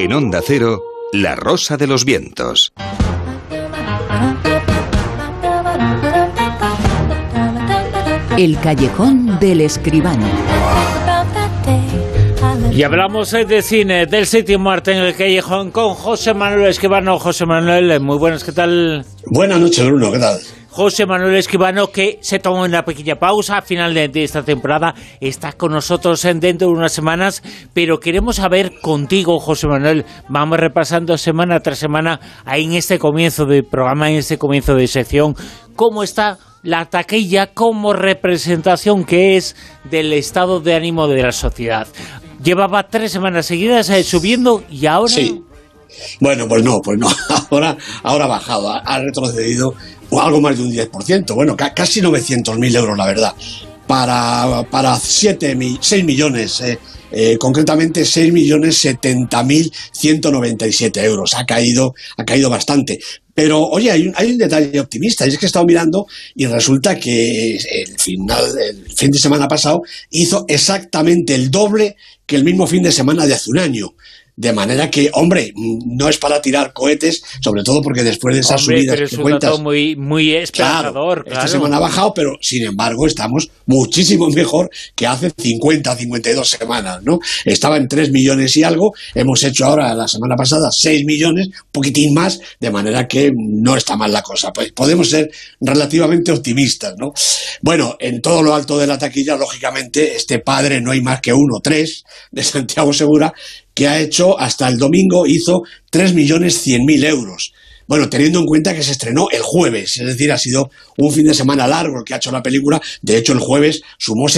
En Onda Cero, La Rosa de los Vientos. El callejón del escribano. Y hablamos eh, de cine, del séptimo arte en el callejón con José Manuel Escribano. José Manuel, eh, muy buenas, ¿qué tal? Buenas noches, Bruno, ¿qué tal? José Manuel Escribano, que se toma una pequeña pausa a final de, esta temporada, está con nosotros en dentro de unas semanas, pero queremos saber contigo, José Manuel, vamos repasando semana tras semana ahí en este comienzo de programa, en este comienzo de sección, cómo está la taquilla como representación que es del estado de ánimo de la sociedad. Llevaba tres semanas seguidas eh, subiendo y ahora... Sí. Bueno, pues no, pues no. Ahora, ahora ha bajado, ha retrocedido algo más de un 10%, bueno, casi 900.000 euros, la verdad, para, para 7, 6 millones, eh, eh, concretamente 6.070.197 euros. Ha caído, ha caído bastante. Pero, oye, hay un, hay un detalle optimista, y es que he estado mirando y resulta que el, final, el fin de semana pasado hizo exactamente el doble que el mismo fin de semana de hace un año. De manera que, hombre, no es para tirar cohetes, sobre todo porque después de esas subidas pero es un dato muy, muy esperanzador. Claro, Esta semana ha bajado, pero sin embargo estamos muchísimo mejor que hace 50, 52 semanas, ¿no? Estaba en 3 millones y algo, hemos hecho ahora la semana pasada 6 millones, un poquitín más, de manera que no está mal la cosa. Pues podemos ser relativamente optimistas, ¿no? Bueno, en todo lo alto de la taquilla, lógicamente, este padre no hay más que uno, tres, de Santiago Segura, que ha hecho hasta el domingo, hizo 3.100.000 euros. Bueno, teniendo en cuenta que se estrenó el jueves, es decir, ha sido un fin de semana largo el que ha hecho la película. De hecho, el jueves sumó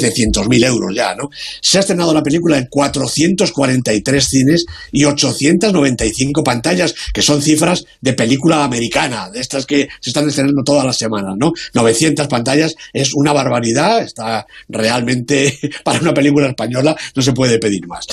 700.000 euros ya, ¿no? Se ha estrenado la película en 443 cines y 895 pantallas, que son cifras de película americana, de estas que se están estrenando todas las semanas, ¿no? 900 pantallas es una barbaridad, está realmente, para una película española no se puede pedir más.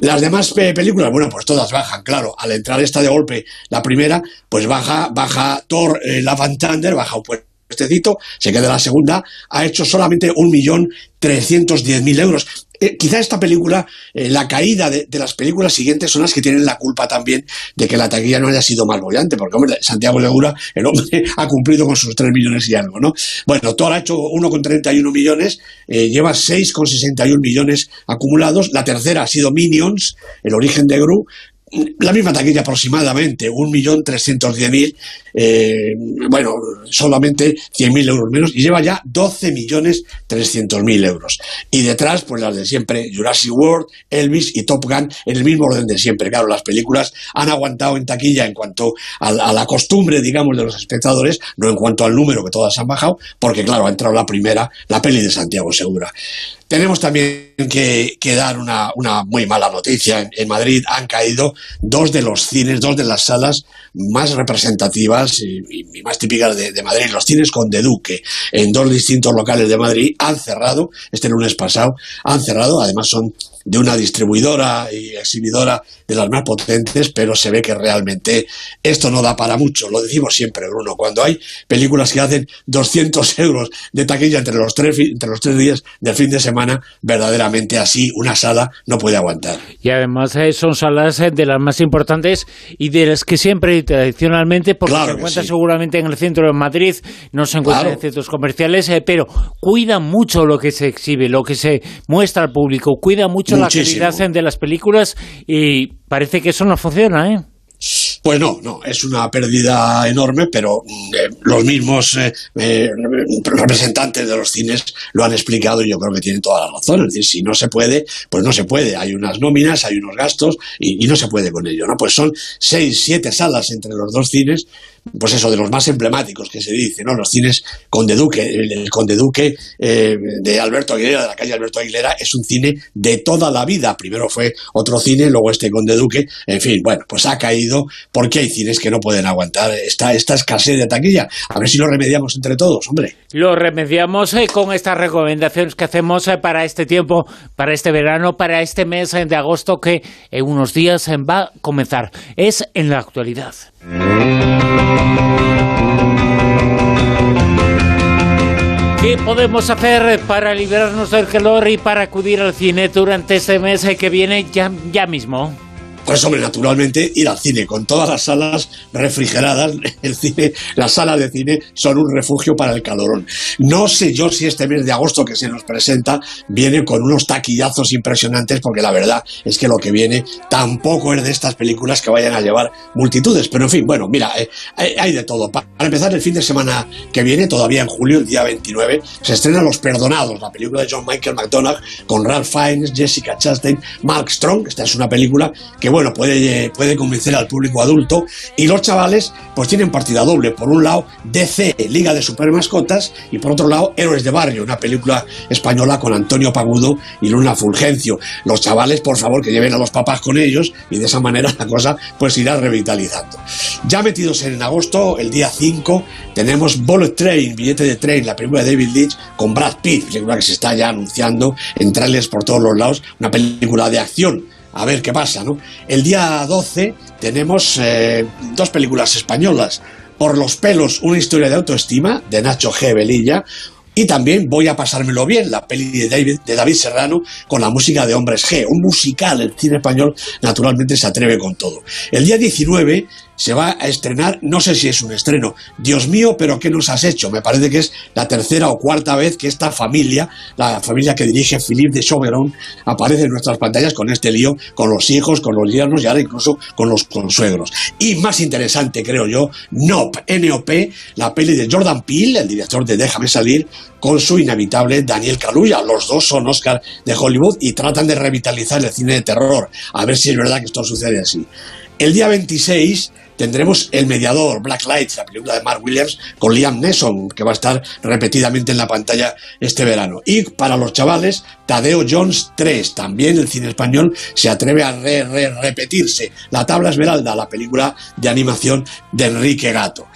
Las demás películas, bueno, pues todas bajan, claro, al entrar esta de golpe, la primera, pues baja, baja Thor, eh, la Van baja un se queda la segunda, ha hecho solamente un millón mil euros. Eh, quizá esta película, eh, la caída de, las películas siguientes son las que tienen la culpa también de que la taquilla no haya sido más bollante, porque, hombre, Santiago Legura, el hombre, ha cumplido con sus 3 millones y algo, ¿no? Bueno, Thor ha hecho 1,31 millones, eh, lleva 6,61 millones acumulados, la tercera ha sido Minions, el origen de Gru, la misma taquilla aproximadamente, 1.310.000, eh, bueno, solamente 100.000 euros menos, y lleva ya 12.300.000 euros. Y detrás, pues las de siempre, Jurassic World, Elvis y Top Gun, en el mismo orden de siempre. Claro, las películas han aguantado en taquilla en cuanto a, la costumbre, digamos, de los espectadores, no en cuanto al número que todas han bajado, porque claro, ha entrado la primera, la peli de Santiago Segura. Tenemos también que, dar una, muy mala noticia. En, Madrid han caído dos de los cines, dos de las salas más representativas y, más típicas de, de, Madrid. Los cines con De Duque en dos distintos locales de Madrid han cerrado, este lunes pasado, han cerrado. Además son de una distribuidora y exhibidora de las más potentes, pero se ve que realmente esto no da para mucho. Lo decimos siempre, Bruno, cuando hay películas que hacen 200 euros de taquilla entre los tres, entre los tres días del fin de semana, verdaderamente así una sala no puede aguantar. Y además eh, son salas eh, de las más importantes y de las que siempre tradicionalmente, porque se encuentran seguramente en el centro de Madrid, no se encuentran en centros comerciales, eh, pero cuidan mucho lo que se exhibe, lo que se muestra al público, cuida mucho la calidad de las películas y parece que eso no funciona, ¿eh? Pues no, no, es una pérdida enorme, pero mm, eh, los mismos eh, eh, representantes de los cines lo han explicado y yo creo que tienen toda la razón. Es decir, si no se puede, pues no se puede. Hay unas nóminas, hay unos gastos y, y no se puede con ello. ¿no? Pues son seis, siete salas entre los dos cines pues eso, de los más emblemáticos que se dice, ¿no? Los cines Conde Duque, el, Conde Duque eh, de Alberto Aguilera, de la calle Alberto Aguilera, es un cine de toda la vida. Primero fue otro cine, luego este Conde Duque, en fin, bueno, pues ha caído porque hay cines que no pueden aguantar esta, esta escasez de taquilla. A ver si lo remediamos entre todos, hombre. Lo remediamos eh, con estas recomendaciones que hacemos eh, para este tiempo, para este verano, para este mes de agosto que en unos días va a comenzar. Es en la actualidad. ¿Qué podemos hacer para liberarnos del calor y para acudir al cine durante este mes que viene ya, ya mismo? Pues naturalmente ir al cine con todas las salas refrigeradas, el cine, las salas de cine son un refugio para el calorón. No sé yo si este mes de agosto que se nos presenta viene con unos taquillazos impresionantes, porque la verdad es que lo que viene tampoco es de estas películas que vayan a llevar multitudes. Pero en fin, bueno, mira, eh, hay de todo. Para empezar, el fin de semana que viene, todavía en julio, el día 29, se estrena Los Perdonados, la película de John Michael McDonagh con Ralph Fiennes, Jessica Chastain, Mark Strong. Esta es una película que, bueno, puede, puede convencer al público adulto. Y los chavales, pues tienen partida doble. Por un lado, DC, Liga de Super Mascotas, y por otro lado, Héroes de Barrio, una película española con Antonio Pagudo y Luna Fulgencio. Los chavales, por favor, que lleven a los papás con ellos y de esa manera la cosa pues irá revitalizando. Ya metidos en agosto, el día 5, tenemos Bullet Train, billete de tren, la película de David Leitch con Brad Pitt, película que se está ya anunciando en trailers por todos los lados, una película de acción a ver qué pasa, ¿no? El día 12 tenemos eh, dos películas españolas. Por los pelos, una historia de autoestima, de Nacho G. Velilla, y también voy a pasármelo bien, la peli de David, de David Serrano con la música de Hombres G, un musical, el cine español naturalmente se atreve con todo. El día 19 se va a estrenar, no sé si es un estreno, Dios mío, pero ¿qué nos has hecho? Me parece que es la tercera o cuarta vez que esta familia, la familia que dirige Philippe de Chauveron, aparece en nuestras pantallas con este lío, con los hijos, con los yernos y ahora incluso con los consuegros. Y más interesante, creo yo, NOP, N-O-P, la peli de Jordan Peele, el director de Déjame salir, con su inevitable Daniel Kaluuya. Los dos son Oscar de Hollywood y tratan de revitalizar el cine de terror. A ver si es verdad que esto sucede así. El día 26 tendremos El Mediador, Black Lights, la película de Mark Williams con Liam Neeson, que va a estar repetidamente en la pantalla este verano. Y para los chavales, Tadeo Jones 3, también el cine español se atreve a re, repetirse. La Tabla Esmeralda, la película de animación de Enrique Gato.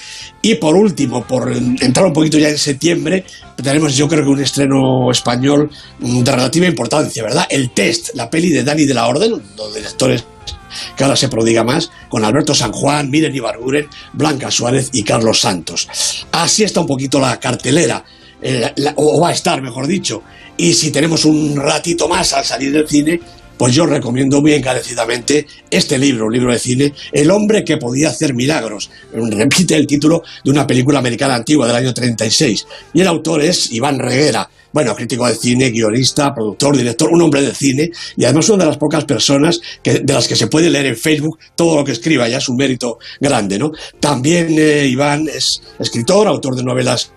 Y por último, por entrar un poquito ya en septiembre, tenemos yo creo que un estreno español de relativa importancia, ¿verdad? El Test, la peli de Dani de la Orden, los directores que ahora se prodiga más, con Alberto San Juan, Miren Ibarguren, Blanca Suárez y Carlos Santos. Así está un poquito la cartelera, eh, o va a estar, mejor dicho. Y si tenemos un ratito más al salir del cine, pues yo recomiendo muy encarecidamente este libro, un libro de cine, El hombre que podía hacer milagros. Repite el título de una película americana antigua del año 36. Y el autor es Iván Reguera, bueno, crítico de cine, guionista, productor, director, un hombre de cine y además una de las pocas personas que, de las que se puede leer en Facebook todo lo que escriba, ya es un mérito grande, ¿no? También eh, Iván es escritor, autor de novelas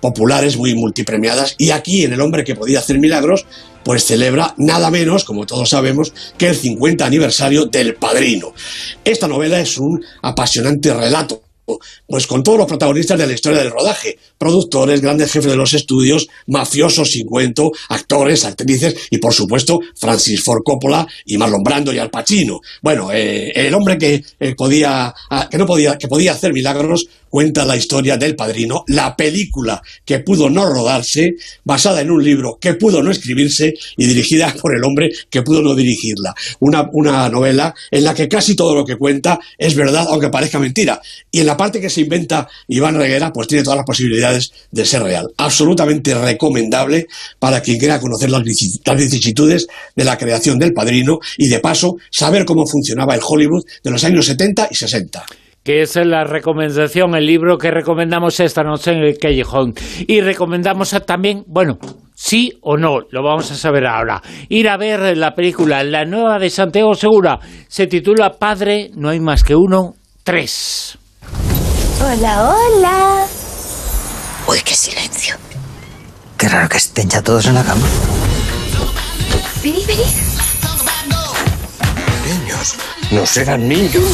populares muy multipremiadas y aquí en El hombre que podía hacer milagros pues celebra nada menos, como todos sabemos, que el 50 aniversario del Padrino. Esta novela es un apasionante relato pues con todos los protagonistas de la historia del rodaje, productores, grandes jefes de los estudios, mafiosos sin cuento, actores, actrices y por supuesto Francis Ford Coppola y Marlon Brando y Al Pacino. Bueno, eh, el hombre que eh, podía, ah, que no podía, que podía hacer milagros cuenta la historia del padrino, la película que pudo no rodarse, basada en un libro que pudo no escribirse y dirigida por el hombre que pudo no dirigirla. Una, una novela en la que casi todo lo que cuenta es verdad, aunque parezca mentira. Y en la parte que se inventa Iván Reguera, pues tiene todas las posibilidades de ser real. Absolutamente recomendable para quien quiera conocer las vicisitudes de la creación del padrino y de paso saber cómo funcionaba el Hollywood de los años 70 y 60 que es la recomendación, el libro que recomendamos esta noche en el Callejón. Y recomendamos también, bueno, sí o no, lo vamos a saber ahora. Ir a ver la película, la nueva de Santiago Segura, se titula Padre, no hay más que uno, tres. Hola, hola. Uy, qué silencio. Qué raro que estén ya todos en la cama. Venid, venid. Niños, no serán niños.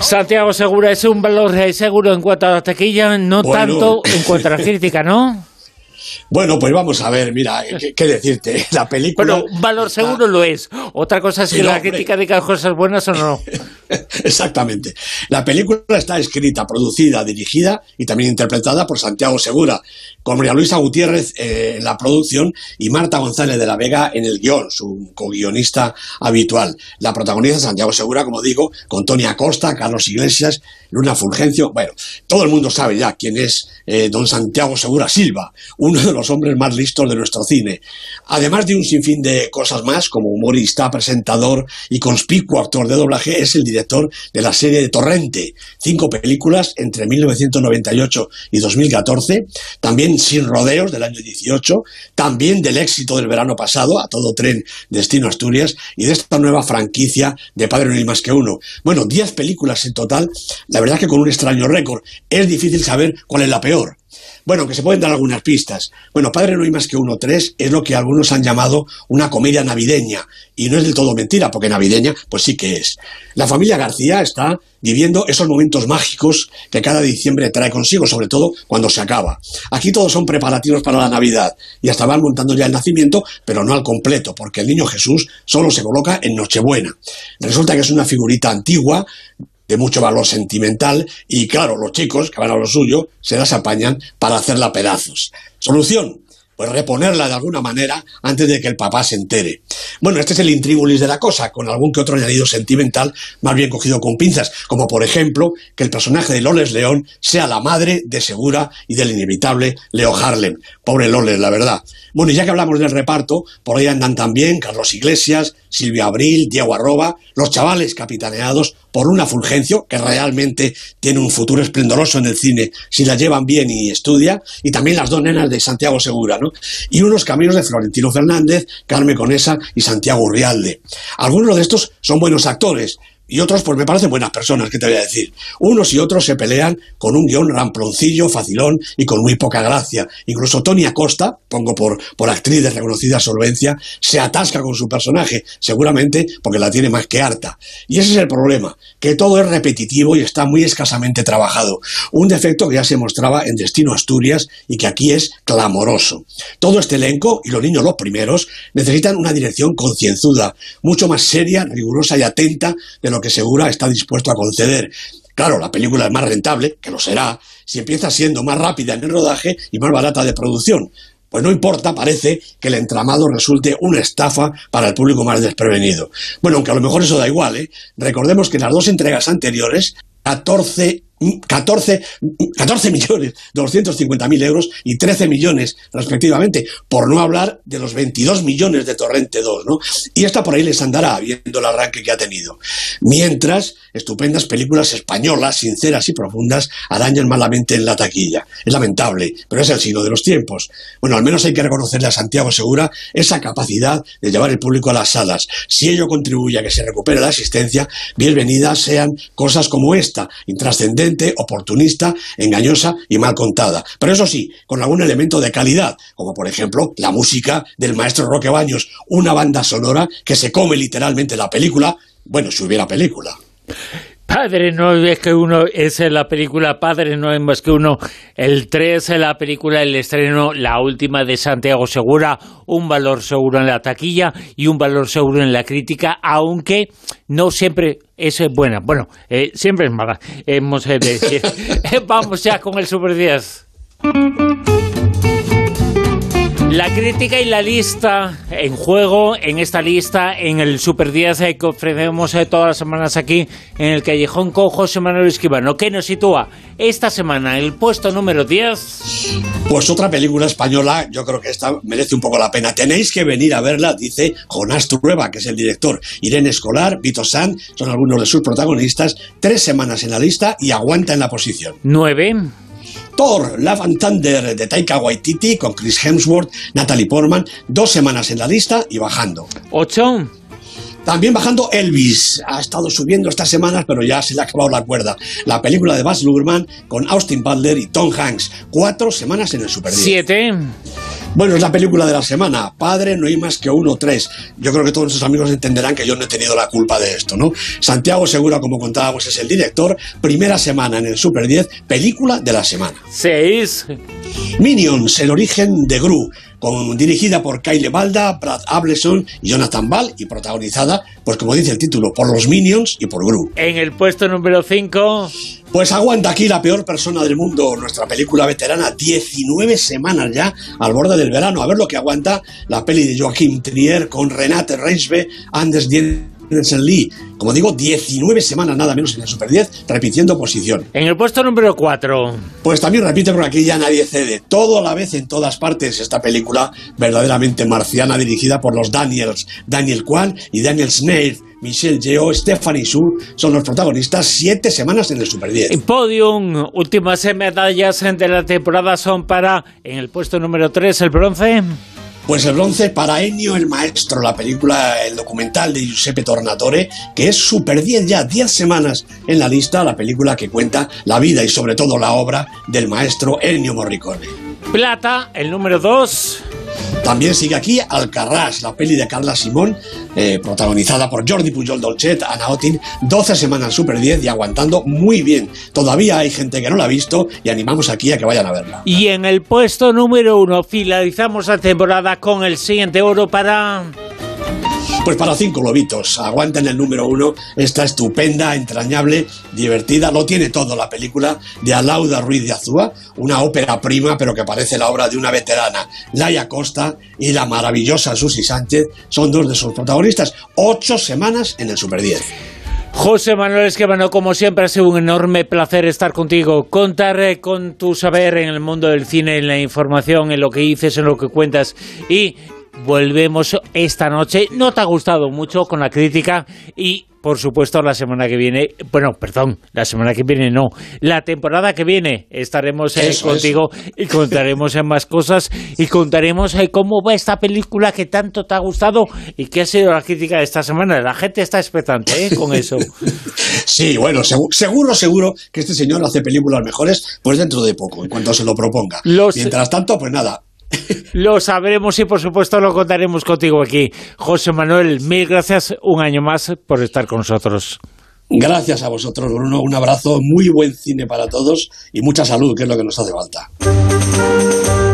Santiago Segura es un valor seguro en cuanto a la taquilla, no tanto en cuanto a la crítica, ¿no? Bueno, pues vamos a ver, mira, ¿qué, decirte? La película. Bueno, valor seguro lo es. Otra cosa es que la crítica diga cosas buenas o no. Exactamente. La película está escrita, producida, dirigida y también interpretada por Santiago Segura, con María Luisa Gutiérrez eh, en la producción y Marta González de la Vega en el guion, su co-guionista habitual. La protagoniza Santiago Segura, como digo, con Tony Acosta, Carlos Iglesias, Luna Fulgencio. Bueno, todo el mundo sabe ya quién es eh, don Santiago Segura Silva, uno de los hombres más listos de nuestro cine. Además de un sinfín de cosas más, como humorista, presentador y conspicuo actor de doblaje, es el director de la serie de Torrente, cinco películas entre 1998 y 2014, también Sin Rodeos del año 18, también del éxito del verano pasado, A Todo Tren, Destino Asturias, y de esta nueva franquicia de Padre No hay más que uno. Bueno, diez películas en total, la verdad que con un extraño récord. Es difícil saber cuál es la peor. Bueno, que se pueden dar algunas pistas. Bueno, Padre no hay más que uno tres es lo que algunos han llamado una comedia navideña. Y no es del todo mentira, porque navideña, pues sí que es. La familia García está viviendo esos momentos mágicos que cada diciembre trae consigo, sobre todo cuando se acaba. Aquí todos son preparativos para la Navidad y hasta van montando ya el nacimiento, pero no al completo, porque el niño Jesús solo se coloca en Nochebuena. Resulta que es una figurita antigua, de mucho valor sentimental y claro, los chicos que van a lo suyo se las apañan para hacerla pedazos. Solución, pues reponerla de alguna manera antes de que el papá se entere. Bueno, este es el intríbulis de la cosa, con algún que otro añadido sentimental más bien cogido con pinzas, como por ejemplo que el personaje de Loles León sea la madre de Segura y del inevitable Leo Harlem. Pobre Loles, la verdad. Bueno, y ya que hablamos del reparto, por ahí andan también Carlos Iglesias, Silvia Abril, Diego Arroba, los chavales capitaneados por una Fulgencio, que realmente tiene un futuro esplendoroso en el cine si la llevan bien y estudia, y también las dos nenas de Santiago Segura, ¿no? Y unos caminos de Florentino Fernández, Carmen Conesa y Santiago Urrialde. Algunos de estos son buenos actores, y otros pues me parecen buenas personas, ¿qué te voy a decir? Unos y otros se pelean con un guion ramploncillo, facilón y con muy poca gracia. Incluso Tony Acosta, pongo por, por actriz de reconocida solvencia, se atasca con su personaje, seguramente porque la tiene más que harta. Y ese es el problema, que todo es repetitivo y está muy escasamente trabajado. Un defecto que ya se mostraba en Destino Asturias y que aquí es clamoroso. Todo este elenco, y los niños los primeros, necesitan una dirección concienzuda, mucho más seria, rigurosa y atenta de lo que Segura está dispuesto a conceder. Claro, la película es más rentable, que lo será, si empieza siendo más rápida en el rodaje y más barata de producción. Pues no importa, parece que el entramado resulte una estafa para el público más desprevenido. Bueno, aunque a lo mejor eso da igual, ¿eh? Recordemos que en las dos entregas anteriores, 14 14, 14 millones 250 mil euros y 13 millones respectivamente, por no hablar de los 22 millones de Torrente 2, ¿no? Y esta por ahí les andará viendo el arranque que ha tenido. Mientras, estupendas películas españolas, sinceras y profundas, arañan malamente en la taquilla. Es lamentable, pero es el signo de los tiempos. Bueno, al menos hay que reconocerle a Santiago Segura esa capacidad de llevar el público a las salas. Si ello contribuye a que se recupere la asistencia, bienvenidas sean cosas como esta, intrascendentes oportunista, engañosa y mal contada. Pero eso sí, con algún elemento de calidad, como por ejemplo la música del maestro Roque Baños, una banda sonora que se come literalmente la película, bueno, si hubiera película. Padre no es que uno, es la película Padre no es más que uno, el 3 es la película, el estreno, la última de Santiago Segura, un valor seguro en la taquilla y un valor seguro en la crítica, aunque no siempre es buena. Bueno, eh, siempre es mala, hemos de decir. Vamos ya con el Super 10. La crítica y la lista en juego, en esta lista, en el Super 10 eh, que ofrecemos eh, todas las semanas aquí en el Callejón con José Manuel Esquivano. ¿Qué nos sitúa esta semana el puesto número 10? Pues otra película española, yo creo que esta merece un poco la pena. Tenéis que venir a verla, dice Jonás Trueba, que es el director. Irene Escolar, Vito San, son algunos de sus protagonistas. Tres semanas en la lista y aguanta en la posición. Nueve. Thor, Love and Thunder de Taika Waititi con Chris Hemsworth, Natalie Portman, dos semanas en la lista y bajando. Ocho. También bajando Elvis. Ha estado subiendo estas semanas, pero ya se le ha acabado la cuerda. La película de Baz Luhrmann con Austin Butler y Tom Hanks. Cuatro semanas en el Super 10. Siete. Bueno, es la película de la semana. Padre, no hay más que uno tres. Yo creo que todos nuestros amigos entenderán que yo no he tenido la culpa de esto, ¿no? Santiago Segura, como contábamos, es el director. Primera semana en el Super 10, película de la semana. Seis. Minions, el origen de Gru con, dirigida por Kyle Balda, Brad Ableson y Jonathan Ball y protagonizada, pues como dice el título, por los Minions y por Gru. En el puesto número 5... Pues aguanta aquí la peor persona del mundo, nuestra película veterana, 19 semanas ya al borde del verano. A ver lo que aguanta la peli de Joaquín Trier con Renate Reinsve, Anders Dien Anderson Lee. Como digo, 19 semanas nada menos en el Super 10, repitiendo posición. En el puesto número 4. Pues también repite por aquí ya nadie cede. Todo a la vez en todas partes. Esta película verdaderamente marciana dirigida por los Daniels, Daniel Kwan y Daniel Snaith. Michelle Yeoh, Stephanie Su son los protagonistas siete semanas en el Super 10. Podium, últimas medallas de la temporada son para, en el puesto número 3, el bronce. Pues el bronce para Ennio el Maestro, la película, el documental de Giuseppe Tornatore, que es Super 10 ya, 10 semanas en la lista, la película que cuenta la vida y sobre todo la obra del maestro Ennio Morricone. Plata, el número 2. También sigue aquí Alcarrás, la peli de Carla Simón, eh, protagonizada por Jordi Pujol Dolcet, Ana Otin, 12 semanas Super 10 y aguantando muy bien. Todavía hay gente que no la ha visto y animamos aquí a que vayan a verla. Y en el puesto número 1 finalizamos la temporada con el siguiente oro para... Pues para cinco lobitos, aguanten el número uno, esta estupenda, entrañable, divertida, lo tiene todo la película de Alauda Ruiz de Azúa, una ópera prima, pero que parece la obra de una veterana. Laia Costa y la maravillosa Susi Sánchez son dos de sus protagonistas. Ocho semanas en el Super 10. José Manuel Esquivano, como siempre, ha sido un enorme placer estar contigo, contar eh, con tu saber en el mundo del cine, en la información, en lo que dices, en lo que cuentas y volvemos esta noche. No te ha gustado mucho con la crítica y por supuesto, la semana que viene, bueno, perdón, la semana que viene no, la temporada que viene estaremos eh, contigo y contaremos en más cosas y contaremos eh, cómo va esta película que tanto te ha gustado y qué ha sido la crítica de esta semana. La gente está expectante eh, con eso. Sí, bueno, segu- seguro, seguro que este señor hace películas mejores, pues dentro de poco, en cuanto se lo proponga. Los- Mientras tanto, pues nada, Lo sabremos y por supuesto lo contaremos contigo aquí. José Manuel, mil gracias un año más por estar con nosotros. gracias a vosotros, Bruno, un abrazo, muy buen cine para todos y mucha salud, que es lo que nos hace falta.